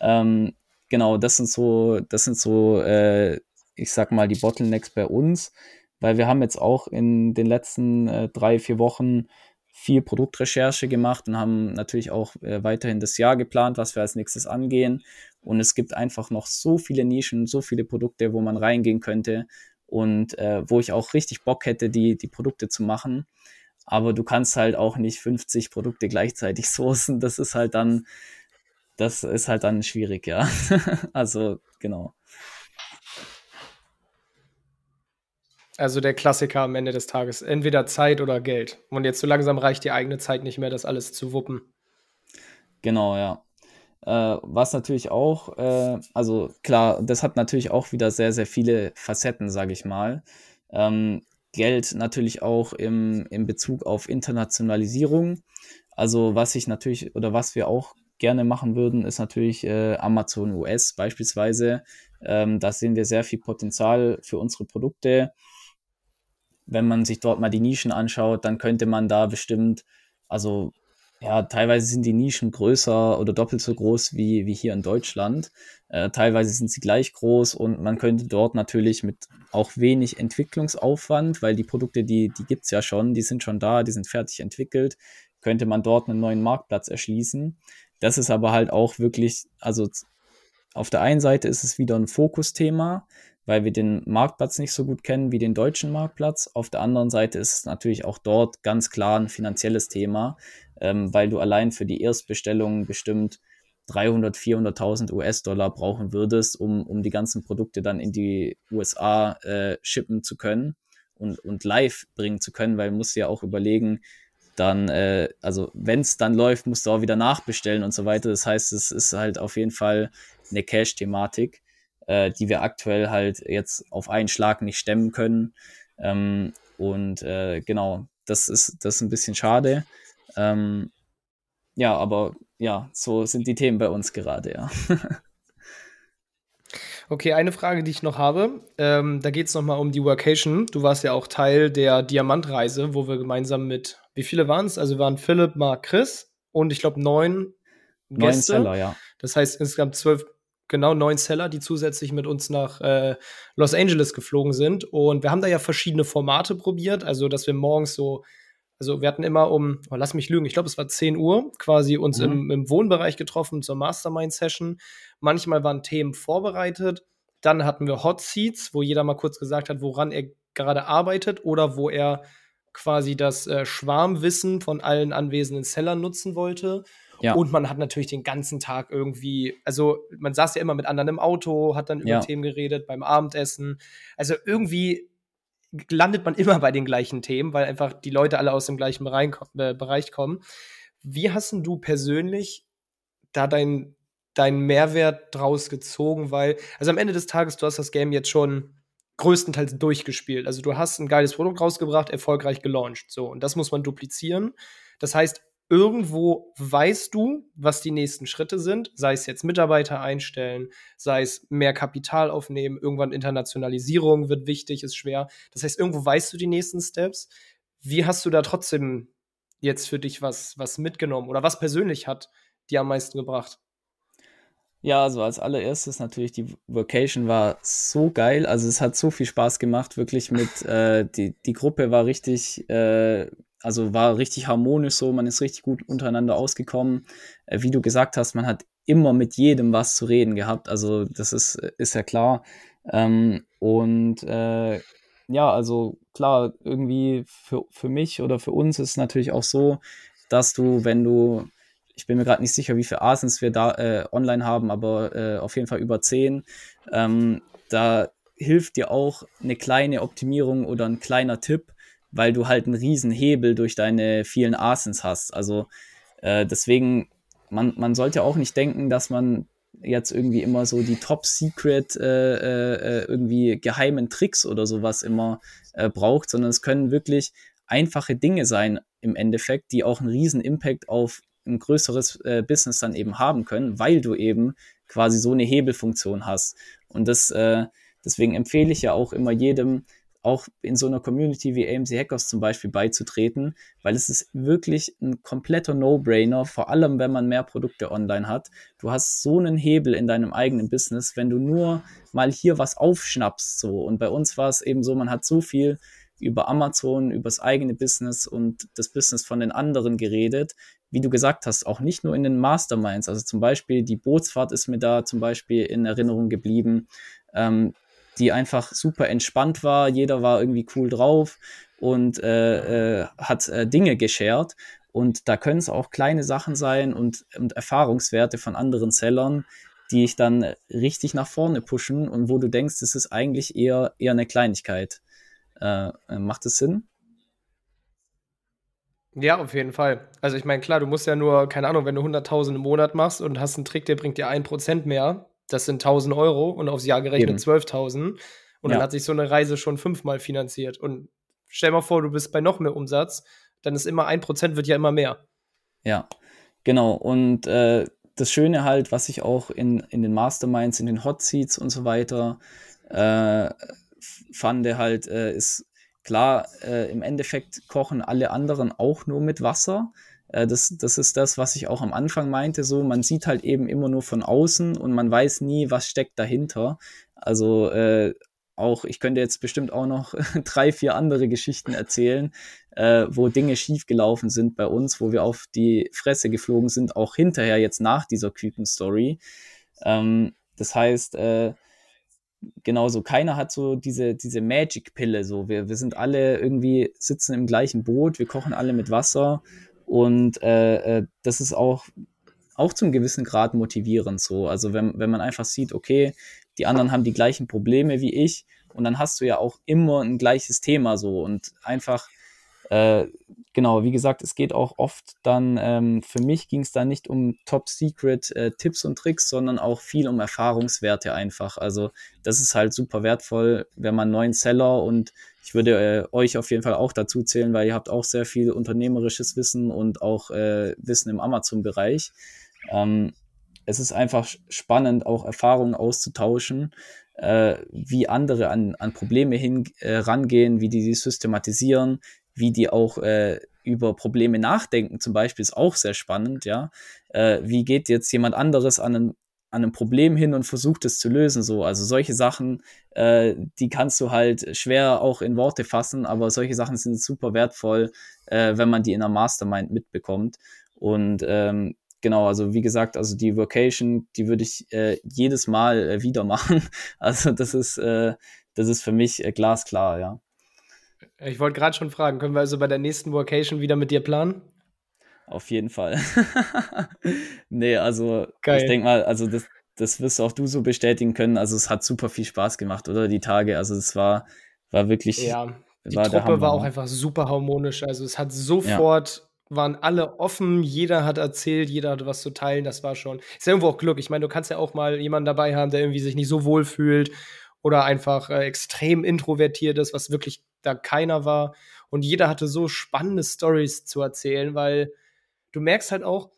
Ähm, genau, das sind so, das sind so, äh, ich sag mal, die Bottlenecks bei uns, weil wir haben jetzt auch in den letzten äh, drei, vier Wochen viel Produktrecherche gemacht und haben natürlich auch äh, weiterhin das Jahr geplant, was wir als nächstes angehen. Und es gibt einfach noch so viele Nischen, so viele Produkte, wo man reingehen könnte und äh, wo ich auch richtig Bock hätte, die, die Produkte zu machen aber du kannst halt auch nicht 50 Produkte gleichzeitig sourcen. Das ist halt dann, das ist halt dann schwierig, ja. also, genau. Also der Klassiker am Ende des Tages. Entweder Zeit oder Geld. Und jetzt so langsam reicht die eigene Zeit nicht mehr, das alles zu wuppen. Genau, ja. Äh, was natürlich auch, äh, also klar, das hat natürlich auch wieder sehr, sehr viele Facetten, sage ich mal. Ähm, Geld natürlich auch im, im Bezug auf Internationalisierung. Also was ich natürlich oder was wir auch gerne machen würden, ist natürlich äh, Amazon US beispielsweise. Ähm, da sehen wir sehr viel Potenzial für unsere Produkte. Wenn man sich dort mal die Nischen anschaut, dann könnte man da bestimmt, also ja, teilweise sind die Nischen größer oder doppelt so groß wie, wie hier in Deutschland. Äh, teilweise sind sie gleich groß und man könnte dort natürlich mit auch wenig Entwicklungsaufwand, weil die Produkte, die, die gibt es ja schon, die sind schon da, die sind fertig entwickelt, könnte man dort einen neuen Marktplatz erschließen. Das ist aber halt auch wirklich, also auf der einen Seite ist es wieder ein Fokusthema, weil wir den Marktplatz nicht so gut kennen wie den deutschen Marktplatz. Auf der anderen Seite ist es natürlich auch dort ganz klar ein finanzielles Thema, ähm, weil du allein für die Erstbestellungen bestimmt 300, 400.000 US-Dollar brauchen würdest, um, um die ganzen Produkte dann in die USA äh, shippen zu können und, und live bringen zu können, weil du musst ja auch überlegen, dann, äh, also wenn es dann läuft, musst du auch wieder nachbestellen und so weiter. Das heißt, es ist halt auf jeden Fall eine Cash-Thematik. äh, die wir aktuell halt jetzt auf einen Schlag nicht stemmen können. Ähm, und äh, genau, das ist, das ist ein bisschen schade. Ähm, ja, aber ja, so sind die Themen bei uns gerade, ja. Okay, eine Frage, die ich noch habe. Ähm, da geht es nochmal um die Workation. Du warst ja auch Teil der Diamantreise, wo wir gemeinsam mit, wie viele waren es? Also waren Philipp, Marc, Chris und ich glaube neun Gäste. Neun Seller, ja. Das heißt insgesamt zwölf, genau neun Seller, die zusätzlich mit uns nach äh, Los Angeles geflogen sind. Und wir haben da ja verschiedene Formate probiert. Also, dass wir morgens so also wir hatten immer um, oh, lass mich lügen, ich glaube, es war 10 Uhr, quasi uns mhm. im, im, Wohnbereich getroffen zur Mastermind-Session. Manchmal waren Themen vorbereitet. Dann hatten wir Hot Seats, wo jeder mal kurz gesagt hat, woran er gerade arbeitet oder wo er quasi das äh, Schwarmwissen von allen anwesenden Sellern nutzen wollte. Ja. Und man hat natürlich den ganzen Tag irgendwie, also man saß ja immer mit anderen im Auto, hat dann über ja. Themen geredet beim Abendessen. Also irgendwie landet man immer bei den gleichen Themen, weil einfach die Leute alle aus dem gleichen Bereich, äh, kommen. Wie hast du persönlich da deinen dein Mehrwert draus gezogen? Weil, also am Ende des Tages, du hast das Game jetzt schon größtenteils durchgespielt. Also du hast ein geiles Produkt rausgebracht, erfolgreich gelauncht. So, und das muss man duplizieren. Das heißt, irgendwo weißt du, was die nächsten Schritte sind, sei es jetzt Mitarbeiter einstellen, sei es mehr Kapital aufnehmen, irgendwann Internationalisierung wird wichtig, ist schwer. Das heißt, irgendwo weißt du die nächsten Steps. Wie hast du da trotzdem jetzt für dich was, was mitgenommen oder was persönlich hat dir am meisten gebracht? Ja, also als allererstes natürlich die Vocation war so geil. Also es hat so viel Spaß gemacht, wirklich mit, äh, die, die Gruppe war richtig äh, also war richtig harmonisch so, man ist richtig gut untereinander ausgekommen. Äh, wie du gesagt hast, man hat immer mit jedem was zu reden gehabt. Also das ist, ist ja klar. Ähm, und äh, ja, also klar, irgendwie für, für mich oder für uns ist es natürlich auch so, dass du, wenn du, ich bin mir gerade nicht sicher, wie viele Asens wir da äh, online haben, aber äh, auf jeden Fall über zehn, ähm, da hilft dir auch eine kleine Optimierung oder ein kleiner Tipp, weil du halt einen riesen Hebel durch deine vielen Asins hast. Also äh, deswegen, man, man sollte auch nicht denken, dass man jetzt irgendwie immer so die Top-Secret äh, äh, irgendwie geheimen Tricks oder sowas immer äh, braucht, sondern es können wirklich einfache Dinge sein im Endeffekt, die auch einen riesen Impact auf ein größeres äh, Business dann eben haben können, weil du eben quasi so eine Hebelfunktion hast. Und das, äh, deswegen empfehle ich ja auch immer jedem, auch in so einer Community wie AMC Hackers zum Beispiel beizutreten, weil es ist wirklich ein kompletter No-Brainer, vor allem wenn man mehr Produkte online hat. Du hast so einen Hebel in deinem eigenen Business, wenn du nur mal hier was aufschnappst, so. Und bei uns war es eben so, man hat so viel über Amazon, über das eigene Business und das Business von den anderen geredet. Wie du gesagt hast, auch nicht nur in den Masterminds. Also zum Beispiel die Bootsfahrt ist mir da zum Beispiel in Erinnerung geblieben. Ähm, die einfach super entspannt war. Jeder war irgendwie cool drauf und äh, äh, hat äh, Dinge geshared. Und da können es auch kleine Sachen sein und, und Erfahrungswerte von anderen Sellern, die ich dann richtig nach vorne pushen und wo du denkst, das ist eigentlich eher, eher eine Kleinigkeit. Äh, äh macht es Sinn? Ja, auf jeden Fall. Also ich meine, klar, du musst ja nur, keine Ahnung, wenn du 100.000 im Monat machst und hast einen Trick, der bringt dir 1% mehr, das sind 1000 Euro und aufs Jahr gerechnet 12.000. Und ja. dann hat sich so eine Reise schon fünfmal finanziert. Und stell mal vor, du bist bei noch mehr Umsatz, dann ist immer ein Prozent wird ja immer mehr. Ja, genau. Und äh, das Schöne halt, was ich auch in, in den Masterminds, in den Hot Seats und so weiter äh, fand, halt, äh, ist klar, äh, im Endeffekt kochen alle anderen auch nur mit Wasser. Äh, das, das ist das, was ich auch am Anfang meinte. So, man sieht halt eben immer nur von außen und man weiß nie, was steckt dahinter. Also äh, auch, ich könnte jetzt bestimmt auch noch drei, vier andere Geschichten erzählen, äh, wo Dinge schiefgelaufen sind bei uns, wo wir auf die Fresse geflogen sind, auch hinterher jetzt nach dieser Küken-Story. Ähm, das heißt, äh, genauso, keiner hat so diese, diese Magic-Pille, so, wir, wir sind alle irgendwie, sitzen im gleichen Boot, wir kochen alle mit Wasser und äh, äh, das ist auch, auch zum gewissen Grad motivierend so. Also wenn, wenn man einfach sieht, okay, die anderen haben die gleichen Probleme wie ich und dann hast du ja auch immer ein gleiches Thema so und einfach äh, genau, wie gesagt, es geht auch oft dann, ähm, für mich ging es da nicht um Top-Secret-Tipps äh, und Tricks, sondern auch viel um Erfahrungswerte einfach. Also das ist halt super wertvoll, wenn man neuen Seller und ich würde äh, euch auf jeden Fall auch dazu zählen, weil ihr habt auch sehr viel unternehmerisches Wissen und auch äh, Wissen im Amazon-Bereich. Ähm, es ist einfach spannend, auch Erfahrungen auszutauschen, äh, wie andere an, an Probleme hin, äh, rangehen, wie die sie systematisieren, wie die auch äh, über Probleme nachdenken, zum Beispiel, ist auch sehr spannend, ja. Äh, wie geht jetzt jemand anderes an ein, an ein Problem hin und versucht es zu lösen, so. Also solche Sachen, äh, die kannst du halt schwer auch in Worte fassen, aber solche Sachen sind super wertvoll, äh, wenn man die in einer Mastermind mitbekommt. Und ähm, genau, also wie gesagt, also die Vocation, die würde ich äh, jedes Mal äh, wieder machen. Also das ist, äh, das ist für mich äh, glasklar, ja. Ich wollte gerade schon fragen, können wir also bei der nächsten Vocation wieder mit dir planen? Auf jeden Fall. nee, also Geil. ich denke mal, also das, das wirst auch du so bestätigen können. Also es hat super viel Spaß gemacht, oder? Die Tage. Also es war, war wirklich. Ja, die war Truppe war auch einfach super harmonisch. Also es hat sofort. Ja. Waren alle offen, jeder hat erzählt, jeder hatte was zu teilen, das war schon. Ist ja irgendwo auch Glück. Ich meine, du kannst ja auch mal jemanden dabei haben, der irgendwie sich nicht so wohl fühlt oder einfach äh, extrem introvertiert ist, was wirklich da keiner war. Und jeder hatte so spannende Stories zu erzählen, weil du merkst halt auch,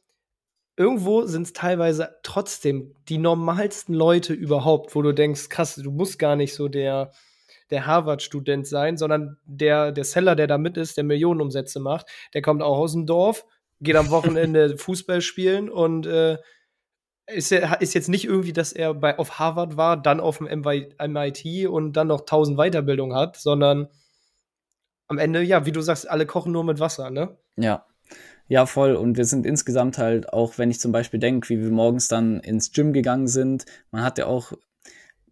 irgendwo sind es teilweise trotzdem die normalsten Leute überhaupt, wo du denkst, krass, du musst gar nicht so der, der Harvard-Student sein, sondern der, der Seller, der da mit ist, der Millionenumsätze macht, der kommt auch aus dem Dorf, geht am Wochenende Fußball spielen und äh, ist, ist jetzt nicht irgendwie, dass er bei, auf Harvard war, dann auf dem MIT und dann noch tausend Weiterbildungen hat, sondern am Ende, ja, wie du sagst, alle kochen nur mit Wasser, ne? Ja. Ja, voll. Und wir sind insgesamt halt, auch wenn ich zum Beispiel denke, wie wir morgens dann ins Gym gegangen sind, man hat ja auch,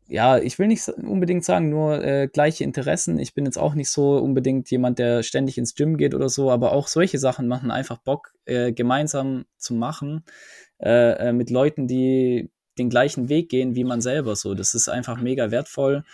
ja, ich will nicht unbedingt sagen, nur äh, gleiche Interessen. Ich bin jetzt auch nicht so unbedingt jemand, der ständig ins Gym geht oder so, aber auch solche Sachen machen einfach Bock, äh, gemeinsam zu machen, äh, äh mit Leuten, die den gleichen Weg gehen wie man selber so. Das ist einfach mega wertvoll.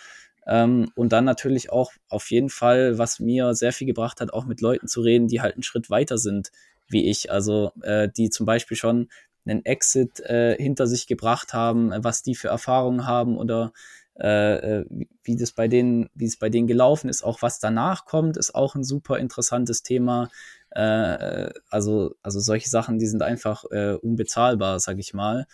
Ähm, und dann natürlich auch auf jeden Fall, was mir sehr viel gebracht hat, auch mit Leuten zu reden, die halt einen Schritt weiter sind wie ich. Also äh, die zum Beispiel schon einen Exit äh, hinter sich gebracht haben, äh, was die für Erfahrungen haben oder äh, äh, wie das bei denen, wie es bei denen gelaufen ist, auch was danach kommt, ist auch ein super interessantes Thema. Äh, also, also solche Sachen, die sind einfach äh, unbezahlbar, sag ich mal.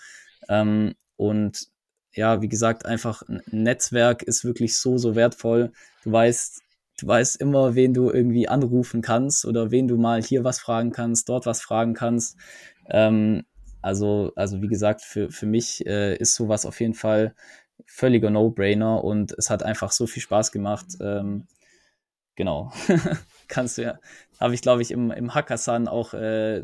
Ähm, und ja, wie gesagt, einfach ein Netzwerk ist wirklich so, so wertvoll. Du weißt, du weißt immer, wen du irgendwie anrufen kannst oder wen du mal hier was fragen kannst, dort was fragen kannst. Ähm, also, also wie gesagt, für, für mich äh, ist sowas auf jeden Fall völliger No-Brainer und es hat einfach so viel Spaß gemacht. Ähm, genau. Kannst du ja, habe ich glaube ich im, im Hackathon auch äh,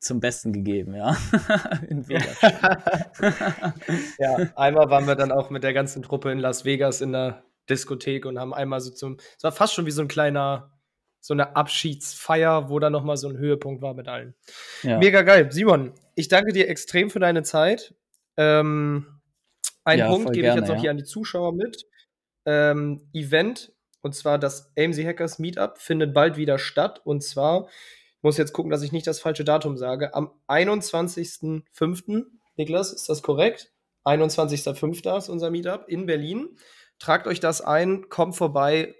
zum Besten gegeben, ja. in Vegas. ja, einmal waren wir dann auch mit der ganzen Truppe in Las Vegas in der Diskothek und haben einmal so zum, es war fast schon wie so ein kleiner, so eine Abschiedsfeier, wo dann nochmal so ein Höhepunkt war mit allen. Ja. Mega geil. Simon, ich danke dir extrem für deine Zeit. Ähm, einen ja, Punkt gebe ich jetzt noch hier an die Zuschauer mit. Ähm, Event, und zwar das AMC Hackers Meetup, findet bald wieder statt. Und zwar muss jetzt gucken, dass ich nicht das falsche Datum sage. Am 21.05. Niklas, ist das korrekt? 21.05. ist unser Meetup in Berlin. Tragt euch das ein, kommt vorbei.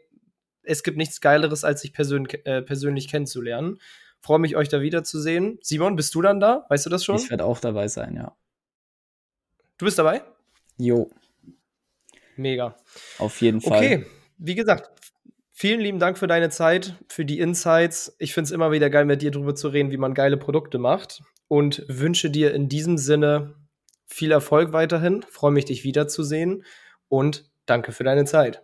Es gibt nichts Geileres, als sich persön äh, persönlich kennenzulernen. Freue mich, euch da wiederzusehen. Simon, bist du dann da? Weißt du das schon? Ich werde auch dabei sein, ja. Du bist dabei? Jo. Mega. Auf jeden Fall. Okay, wie gesagt, Vielen lieben Dank für deine Zeit, für die Insights. Ich finde es immer wieder geil, mit dir darüber zu reden, wie man geile Produkte macht. Und wünsche dir in diesem Sinne viel Erfolg weiterhin. Freue mich, dich wiederzusehen. Und danke für deine Zeit.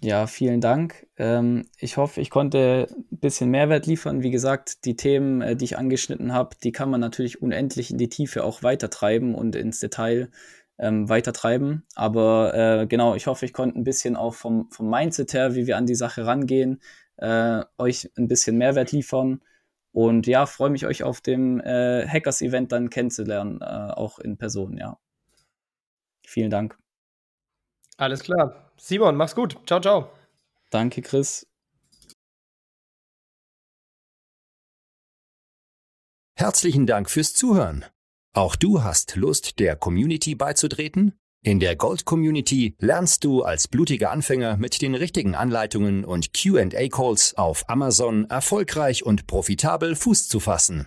Ja, vielen Dank. Ähm, ich hoffe, ich konnte ein bisschen Mehrwert liefern. Wie gesagt, die Themen, äh, die ich angeschnitten habe, die kann man natürlich unendlich in die Tiefe auch weitertreiben und ins Detail ähm, weiter treiben. Aber äh, genau, ich hoffe, ich konnte ein bisschen auch vom, vom Mindset her, wie wir an die Sache rangehen, äh, euch ein bisschen Mehrwert liefern. Und ja, freue mich, euch auf dem Hackers-Event dann kennenzulernen, auch in Person, ja. Vielen Dank. Alles klar. Simon, mach's gut. Ciao, ciao. Danke, Chris. Herzlichen Dank fürs Zuhören. Auch du hast Lust, der Community beizutreten? In der Gold Community lernst du als blutiger Anfänger mit den richtigen Anleitungen und QA-Calls auf Amazon erfolgreich und profitabel Fuß zu fassen.